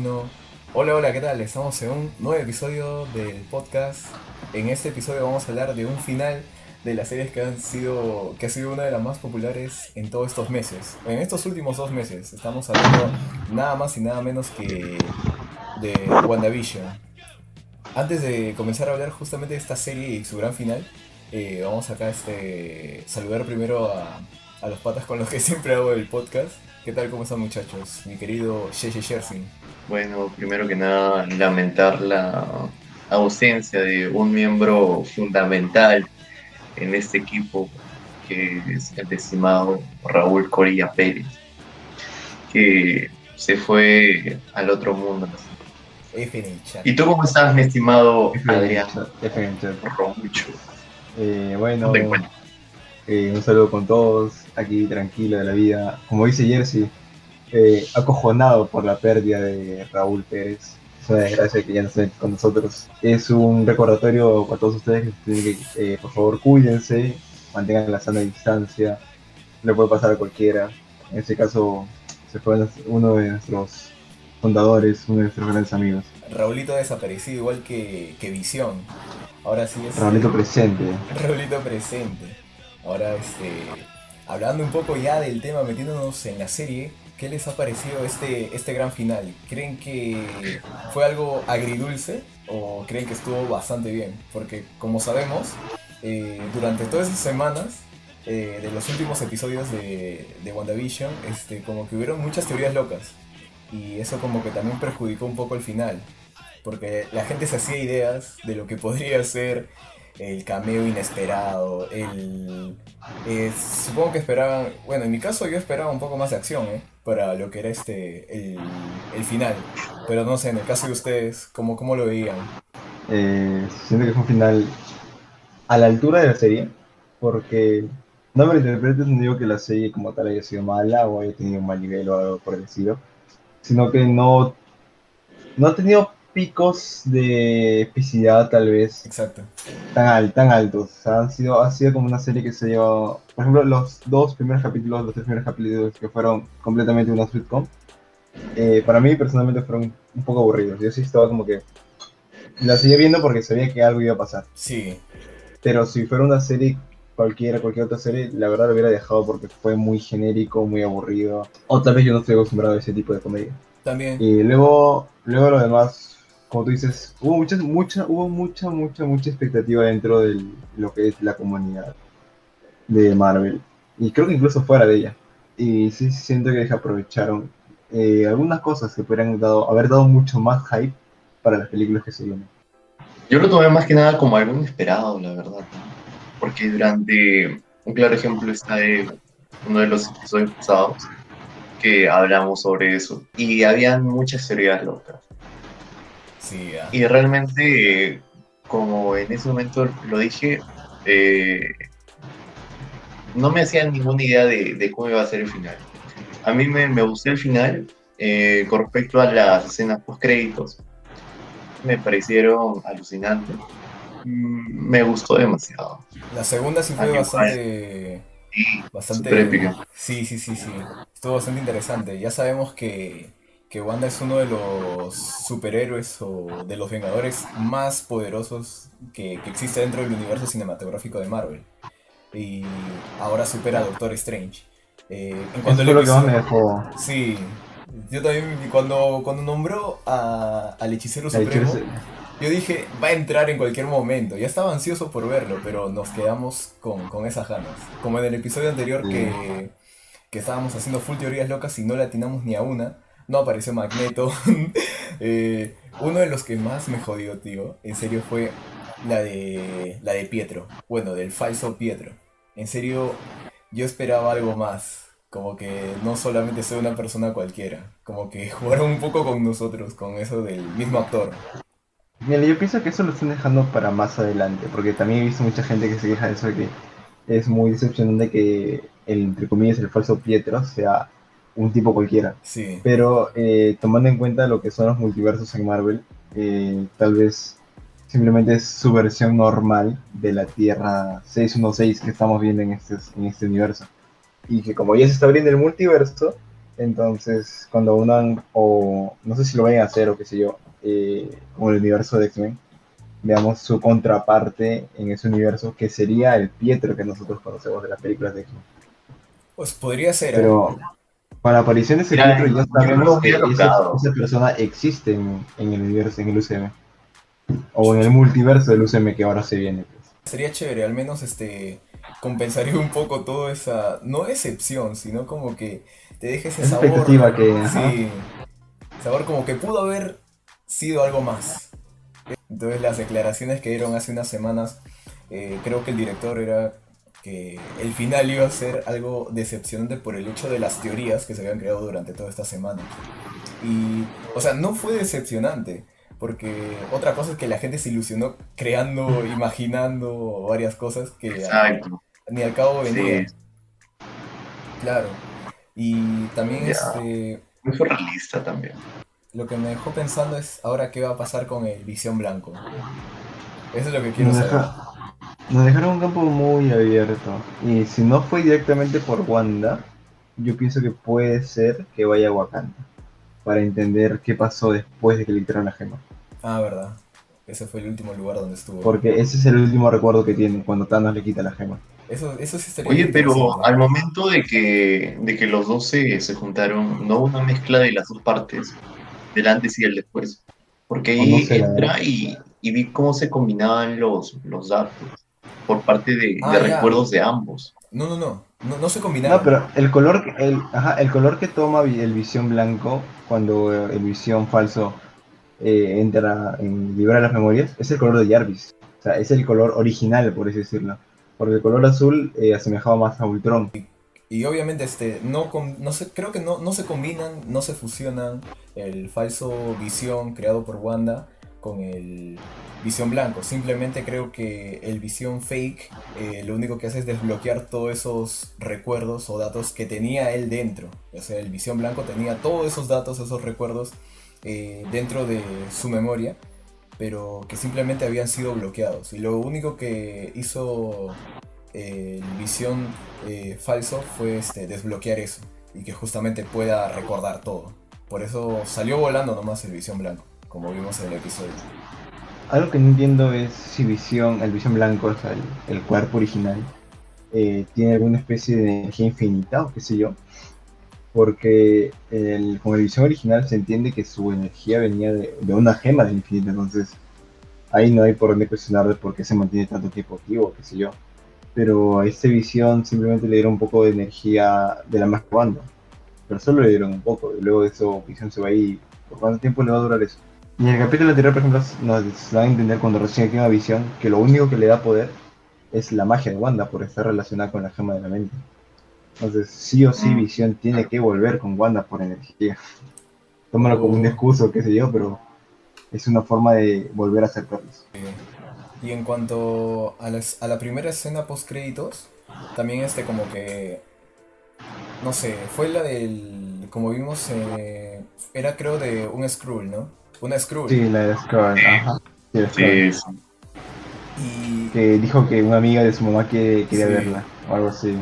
1. Hola, hola, ¿qué tal? Estamos en un nuevo episodio del podcast. En este episodio vamos a hablar de un final de las series que han sido que ha sido una de las más populares en todos estos meses. En estos últimos dos meses estamos hablando nada más y nada menos que de WandaVision. Antes de comenzar a hablar justamente de esta serie y su gran final, eh, vamos acá a este, saludar primero a, los patas con los que siempre hago el podcast. ¿Qué tal? ¿Cómo están muchachos? Mi querido Sheshe Jersey. Bueno, primero que nada, lamentar la ausencia de un miembro fundamental en este equipo, que es el estimado Raúl Corilla Pérez, que se fue al otro mundo. ¿Y tú cómo estás, mi estimado Adrián. Romucho? Eh, bueno, eh, un saludo con todos, aquí tranquilo de la vida. Como dice Jersey, eh, acojonado por la pérdida de Raúl Pérez. Es una desgracia que ya no esté con nosotros. Es un recordatorio para todos ustedes que, eh, por favor, cuídense, mantengan la sana distancia. Le puede pasar a cualquiera. En este caso, se fue uno de nuestros fundadores, uno de nuestros grandes amigos. Raulito desaparecido igual que, que Visión. Ahora sí es... Raulito presente. Raulito presente. Ahora, este, hablando un poco ya del tema, metiéndonos en la serie, ¿qué les ha parecido este, este gran final? ¿Creen que fue algo agridulce o creen que estuvo bastante bien? Porque, como sabemos, eh, durante todas esas semanas eh, de los últimos episodios de, de WandaVision, este, como que hubieron muchas teorías locas. Y eso como que también perjudicó un poco el final. Porque la gente se hacía ideas de lo que podría ser el cameo inesperado, el... eh, supongo que esperaban, bueno, en mi caso yo esperaba un poco más de acción, ¿eh? Para lo que era este, el, el final. Pero no sé, en el caso de ustedes, ¿cómo, cómo lo veían? Eh, siento que fue un final a la altura de la serie, porque no me interpretes, no digo que la serie como tal haya sido mala o haya tenido un mal nivel o algo por el estilo, sino que no, no ha tenido picos de epicidad tal vez Exacto. tan, al- tan altos. O sea, han sido, ha sido como una serie que se lleva, por ejemplo, los dos primeros capítulos, los tres primeros capítulos que fueron completamente una sitcom, eh, para mí personalmente fueron un poco aburridos. Yo sí estaba como que la seguía viendo porque sabía que algo iba a pasar. Sí, Pero si fuera una serie cualquiera, cualquier otra serie, la verdad lo hubiera dejado porque fue muy genérico, muy aburrido. O tal vez yo no estoy acostumbrado a ese tipo de comedia. también. Y luego, luego lo demás, como tú dices, hubo mucha, mucha, hubo mucha, mucha, mucha expectativa dentro de lo que es la comunidad de Marvel. Y creo que incluso fuera de ella. Y sí siento que aprovecharon eh, algunas cosas que dado, haber dado mucho más hype para las películas que se vienen. Yo lo tomé más que nada como algo inesperado, la verdad. Porque durante, un claro ejemplo está de uno de los episodios pasados que hablamos sobre eso. Y habían muchas teorías locas. Sí. Y realmente, eh, como en ese momento lo dije, eh, no me hacían ninguna idea de, de cómo iba a ser el final. A mí me, me gustó el final eh, con respecto a las escenas post créditos. Me parecieron alucinantes. Mm, Me gustó demasiado. La segunda sí fue bastante... Sí, Bastante... Sí, sí, sí, sí. Estuvo bastante interesante. Ya sabemos que, que Wanda es uno de los superhéroes o de los Vengadores más poderosos que, que existe dentro del universo cinematográfico de Marvel. Y ahora supera a Doctor Strange. Eh, en cuanto al fue lo que dejó. Sí, yo también cuando, cuando nombró a- al hechicero supremo, yo dije, va a entrar en cualquier momento. Ya estaba ansioso por verlo, pero nos quedamos con, con esas ganas. Como en el episodio anterior que, que estábamos haciendo full teorías locas y no le atinamos ni a una. No apareció Magneto. Eh, uno de los que más me jodió, tío, en serio fue la de, la de Pietro. Bueno, del falso Pietro. En serio, yo esperaba algo más. Como que no solamente soy una persona cualquiera. Como que jugaron un poco con nosotros, con eso del mismo actor. Mira, yo pienso que eso lo están dejando para más adelante, porque también he visto mucha gente que se queja de eso, de que es muy decepcionante que el, entre comillas, el falso Pietro sea un tipo cualquiera. Sí. Pero eh, tomando en cuenta lo que son los multiversos en Marvel, eh, tal vez simplemente es su versión normal de la Tierra 616 que estamos viendo en este, en este universo. Y que como ya se está abriendo el multiverso, Entonces, cuando unan, o no sé si lo vayan a hacer o qué sé yo, eh, como el universo de X-Men, veamos su contraparte en ese universo, que sería el Pietro que nosotros conocemos de las películas de X-Men. Pues podría ser, ¿eh? Pero con la aparición de ese Mira, Pietro ya sabemos que esa, esa persona existe en, en el universo, en el UCM. O en el multiverso del UCM que ahora se viene. pues. Sería chévere, al menos este compensaría un poco toda esa, no decepción, sino como que te deje ese Esa sabor. expectativa que, ajá. Sí, sabor como que pudo haber sido algo más. Entonces las declaraciones que dieron hace unas semanas, eh, creo que el director era que el final iba a ser algo decepcionante por el hecho de las teorías que se habían creado durante toda esta semana. Y, o sea, no fue decepcionante, porque otra cosa es que la gente se ilusionó creando, imaginando varias cosas que Exacto. ni al cabo Sí, venían. Claro. Y también Ya. este, muy surrealista también. lo que me dejó pensando es ahora qué va a pasar con el Visión Blanco. Eso es lo que quiero saber. Nos dejaron un campo muy abierto. Y si no fue directamente por Wanda, yo pienso que puede ser que vaya a Wakanda. Para entender qué pasó después de que le quitaron la gema. Ah, verdad. Ese fue el último lugar donde estuvo. Porque ese es el último recuerdo que tiene cuando Thanos le quita la gema. Eso, eso sí estaría Oye, pero al momento de que, de que los dos se, se juntaron, no hubo una mezcla de las dos partes, del antes y el después. Porque ahí no entra y, y vi cómo se combinaban los, los datos por parte de, Ah, de recuerdos de ambos. No, no, no. No, no se combinaron. No, pero el color, que- el, ajá, el color que toma el visión blanco cuando eh, el visión falso eh, entra en libera las memorias es el color de Jarvis. O sea, es el color original, por así decirlo. Porque el color azul eh, asemejaba más a Ultron. Y obviamente este no, com- no se, creo que no, no se combinan, no se fusionan el falso visión creado por Wanda con el visión blanco. Simplemente creo que el visión fake eh, lo único que hace es desbloquear todos esos recuerdos o datos que tenía él dentro. O sea, el visión blanco tenía todos esos datos, esos recuerdos eh, dentro de su memoria, pero que simplemente habían sido bloqueados. Y lo único que hizo eh, el visión falso fue este, desbloquear eso y que justamente pueda recordar todo. Por eso salió volando nomás el visión blanco, como vimos en el episodio. Algo que no entiendo es si visión, el visión blanco, o sea, el, cuerpo original, eh, tiene alguna especie de energía infinita o qué sé yo. Porque con el visión original se entiende que su energía venía de, de una gema del infinito, entonces ahí no hay por dónde cuestionar de por qué se mantiene tanto tiempo activo, qué sé yo. Pero a este visión simplemente le dieron un poco de energía de la más banda. Pero solo le dieron un poco, y luego de eso visión se va ahí. ¿Por cuánto tiempo le va a durar eso? Y en el capítulo anterior, por ejemplo, nos dan a entender cuando recién activa visión que lo único que le da poder es la magia de Wanda por estar relacionada con la gema de la mente. Entonces, sí o sí, Mm. Visión tiene que volver con Wanda por energía. Tómalo como un excuso, qué sé yo, pero es una forma de volver a acercarlos. Y en cuanto a, las- a la primera escena post créditos, también este como que, no sé, fue la del, como vimos, eh, era creo de un Skrull, ¿no? Una Skrull. Sí, la de Scarlet, ajá. Sí. Sí, sí. Y Que dijo que una amiga de su mamá que quería Sí. verla, o algo así.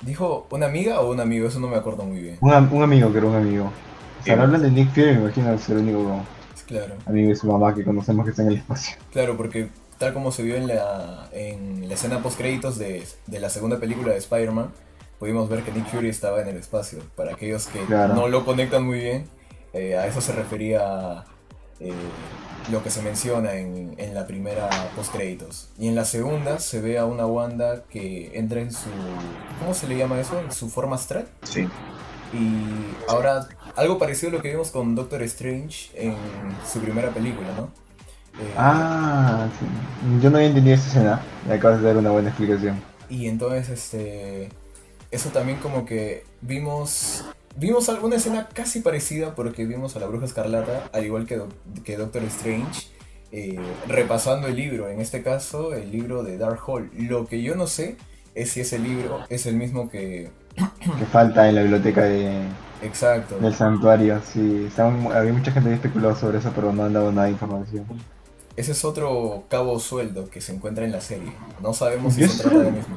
dijo, ¿una amiga o un amigo? Eso no me acuerdo muy bien. Un, am- un amigo, que era un amigo. O sea, Sí. hablan de Nick Fury, me imagino que es el único Claro. amigo de su mamá que conocemos que está en el espacio. Claro, porque tal como se vio en la, en la escena post créditos de, de la segunda película de Spider-Man, pudimos ver que Nick Fury estaba en el espacio. Para aquellos que Claro. no lo conectan muy bien, eh, a eso se refería eh, lo que se menciona en, en la primera post créditos. Y en la segunda se ve a una Wanda que entra en su... ¿Cómo se le llama eso? En su forma astral. sí. Y ahora, algo parecido a lo que vimos con Doctor Strange en su primera película, ¿no? Eh, Ah, sí. yo no había entendido esa escena. Me acabas de dar una buena explicación. Y entonces, este. Eso también como que vimos. Vimos alguna escena casi parecida porque vimos a la Bruja Escarlata, al igual que, Doc- que Doctor Strange, eh, repasando el libro, en este caso el libro de Darkhold. Lo que yo no sé es si ese libro es el mismo que... Que falta en la biblioteca de, Exacto. del santuario. Sí, había mucha gente que especulado sobre eso, pero no han dado nada de información. Ese es otro cabo sueldo que se encuentra en la serie. No sabemos si se trata del mismo.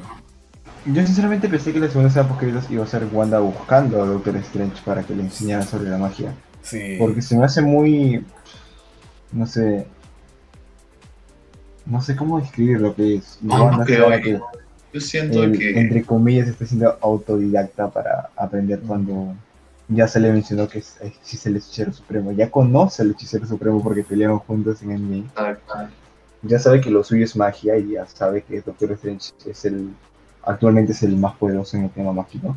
Yo sinceramente pensé que la segunda escena post iba a ser Wanda buscando a Doctor Strange para que le enseñara sobre la magia. Sí. Porque se me hace muy. No sé. No sé cómo describir lo que es. Wanda no creo, sabe que Yo siento él, que entre comillas, está siendo autodidacta para aprender cuando ya se le mencionó que es, existe el hechicero supremo. Ya conoce al hechicero supremo porque pelearon juntos en Endgame. Ya sabe que lo suyo es magia y ya sabe que Doctor Strange es el. Actualmente es el más poderoso en el tema mágico.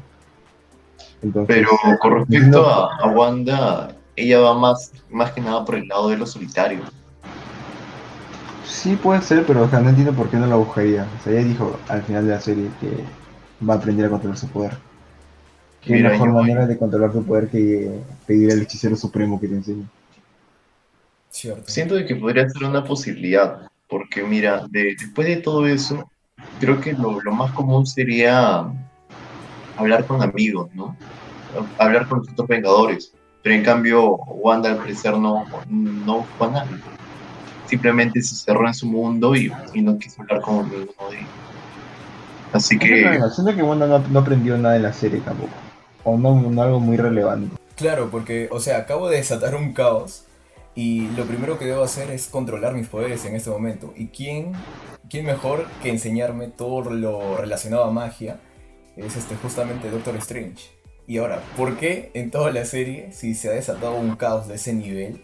Entonces, Pero con respecto a, a Wanda, ella va más, más que nada por el lado de lo solitario. Sí puede ser, pero o sea, no entiendo por qué no la buscaría. O sea, ella dijo al final de la serie que va a aprender a controlar su poder. ¿Qué Mira, mejor manera de controlar tu poder que pedir al hechicero supremo que te enseñe? Cierto. Siento de que podría ser una posibilidad, porque mira, de- después de todo eso, creo que lo, lo más común sería hablar con amigos, ¿no? Hablar con los otros Vengadores. Pero en cambio, Wanda al parecer no, no buscó a nadie. Simplemente se cerró en su mundo y, y no quiso hablar con ninguno de ellos. Así que, Siento que Wanda no, no aprendió nada en la serie tampoco. O no, no algo muy relevante. Claro, porque, o sea, acabo de desatar un caos y lo primero que debo hacer es controlar mis poderes en este momento. ¿Y quién, quién mejor que enseñarme todo lo relacionado a magia? Es este justamente Doctor Strange. Y ahora, ¿por qué en toda la serie, si se ha desatado un caos de ese nivel,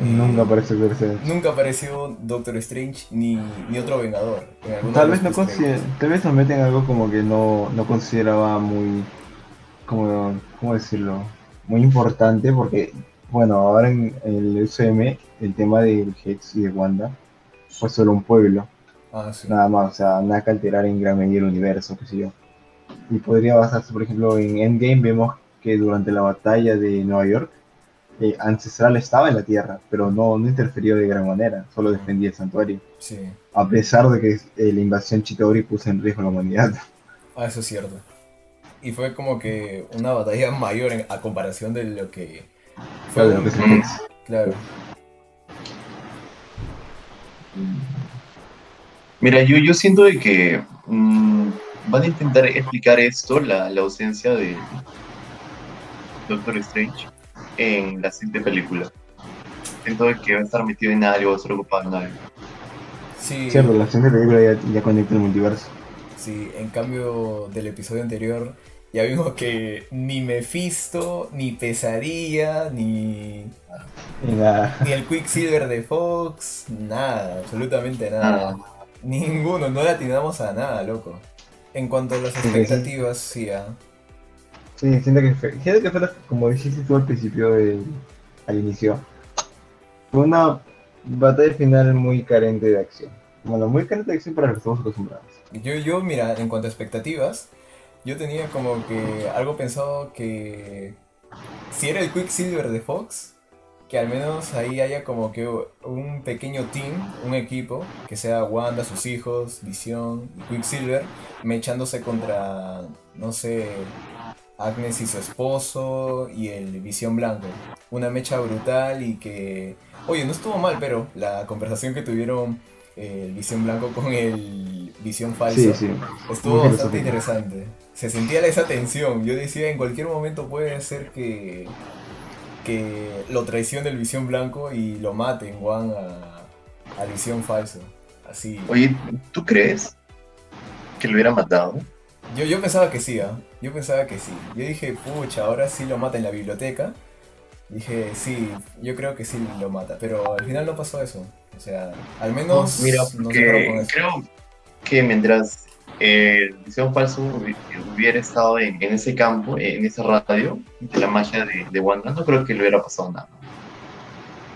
Nunca apareció Doctor Strange. nunca apareció Doctor Strange ni, ni otro Vengador? Tal vez, no consider- tal vez nos meten algo como que no, no consideraba muy, como, ¿cómo decirlo? Muy importante porque, bueno, ahora en el UCM el tema del Hex y de Wanda fue solo un pueblo, Ah, sí. nada más, o sea, nada que alterar en gran medida el universo, qué sé yo. Y podría basarse, por ejemplo, en Endgame vemos que durante la batalla de Nueva York, eh, Ancestral estaba en la Tierra, pero no, no interfirió de gran manera, solo defendía el santuario Sí. a pesar de que eh, la invasión Chitauri puso en riesgo a la humanidad. Ah, eso es cierto. Y fue como que una batalla mayor en- a comparación de lo que fue. Claro, Mm. Claro. mira, yo, yo siento de que mm, van a intentar explicar esto, la, la ausencia de Doctor Strange en la siguiente película. Siento de que va a estar metido en algo, va a estar ocupado en algo. Sí, Cierto, la siguiente película ya, ya conecta el multiverso. sí, en cambio del episodio anterior ya vimos que ni Mephisto, ni Pesadilla, ni, En la- ni el Quicksilver de Fox, nada, absolutamente nada. Ninguno, no le atinamos a nada, loco. En cuanto a las Sí, sí. expectativas, sí, ah. Sí, siento que fue, siento que fue la- como dijiste tú al principio, del- al inicio, fue una batalla final muy carente de acción. Bueno, muy carente de acción para lo que estamos acostumbrados. Yo, yo, mira, en cuanto a expectativas, yo tenía como que algo pensado que si era el Quicksilver de Fox, que al menos ahí haya como que un pequeño team, un equipo, que sea Wanda, sus hijos, Visión Quicksilver, mechándose contra, no sé, Agnes y su esposo y el Visión Blanco. Una mecha brutal y que, oye, no estuvo mal, pero la conversación que tuvieron eh, el Visión Blanco con el Visión Falso. Sí, sí. Estuvo Muy bastante interesante. Se sentía esa tensión. Yo decía, en cualquier momento puede ser que, que lo traicione el Visión Blanco y lo maten Juan a, a Visión Falso. Así. Oye, ¿tú crees que lo hubiera matado? Yo, yo pensaba que sí, ¿ah? Yo pensaba que sí. Yo dije, pucha, ahora sí lo mata en la biblioteca. Dije, sí, yo creo que sí lo mata. Pero al final no pasó eso. O sea, al menos Mira, eso. creo que mientras el Visión Falso hubi- hubiera estado en, en ese campo, en esa radio de la magia de, de Wanda, no creo que le hubiera pasado nada.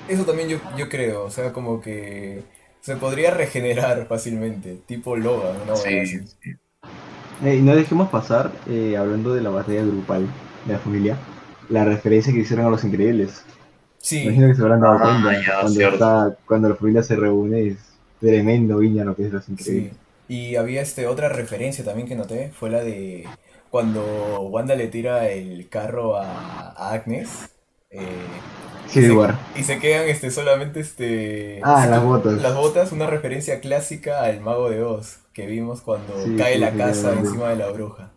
Eso también yo, yo creo, o sea, como que se podría regenerar fácilmente, tipo Logan, ¿no? Sí, Así. sí. Eh, y no dejemos pasar, eh, hablando de la batalla grupal de la familia, la referencia que hicieron a los increíbles. Sí, Imagino que se habrán dado Ah, cuenta ya, cuando, está, cuando la familia se reúne, es tremendo viña lo que es los sí. increíbles. Y había este otra referencia también que noté, fue la de cuando Wanda le tira el carro a, a Agnes eh, Civil se- War. y se quedan este, solamente este, Ah, las botas. Las botas, una referencia clásica al mago de Oz que vimos cuando Sí, cae sí, la sí, casa sí. encima de la bruja.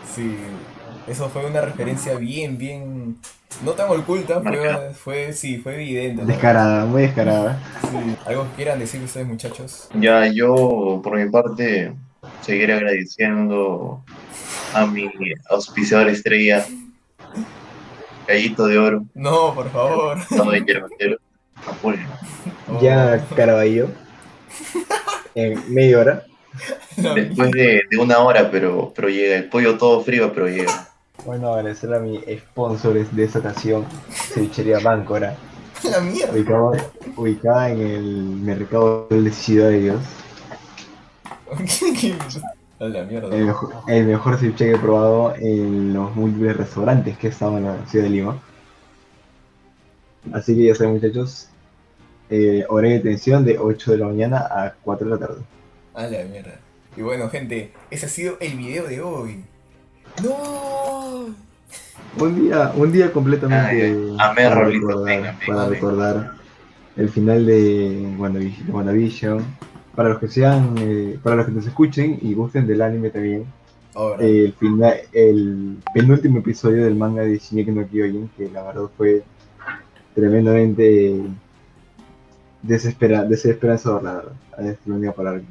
Sí, eso fue una referencia bien, bien, no tan oculta, fue, fue sí, fue evidente. ¿no? Descarada, muy descarada. Sí. ¿Algo que quieran decir ustedes muchachos? Ya yo, por mi parte, seguiré agradeciendo a mi auspiciador estrella, Gallito de Oro, No, por favor. no. Oh, Ya Caraballo. En media hora. Después de, de una hora, pero, pero llega. El pollo todo frío, pero llega. Bueno, agradecer a mis sponsors de esta ocasión, Cevichería Báncora, La mierda. ubicada, ubicada en el mercado de Ciudad de Dios. A la mierda. El mejor, el mejor ceviche que he probado en los múltiples restaurantes que he estado en la ciudad de Lima. Así que ya saben muchachos, eh, horario de detención de 8 de la mañana a 4 de la tarde. A la mierda. Y bueno, gente, ese ha sido el video de hoy. ¡No! Un día, un día completamente Ay, amé, para, Raulito, recordar, venga, venga, para venga. recordar el final de WandaVision. Para los que sean, eh, para los que nos escuchen y gusten del anime también, Ahora. eh, el final, el penúltimo episodio del manga de Shingeki no Kyojin, que la verdad fue tremendamente desespera, desesperanzador, la verdad. Es la única palabra que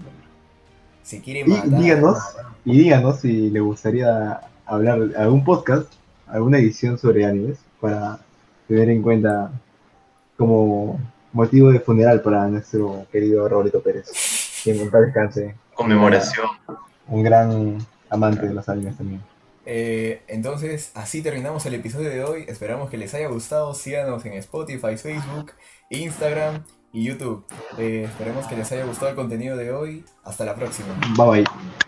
si quiere Y matar. díganos, y díganos si les gustaría hablar algún podcast, alguna edición sobre animes, para tener en cuenta como motivo de funeral para nuestro querido Roberto Pérez. Que en paz descanse, Conmemoración. un gran amante de los animes también. Eh, entonces, así terminamos el episodio de hoy. Esperamos que les haya gustado. Síganos en Spotify, Facebook, Instagram y YouTube. Eh, esperemos que les haya gustado el contenido de hoy. Hasta la próxima. Bye bye.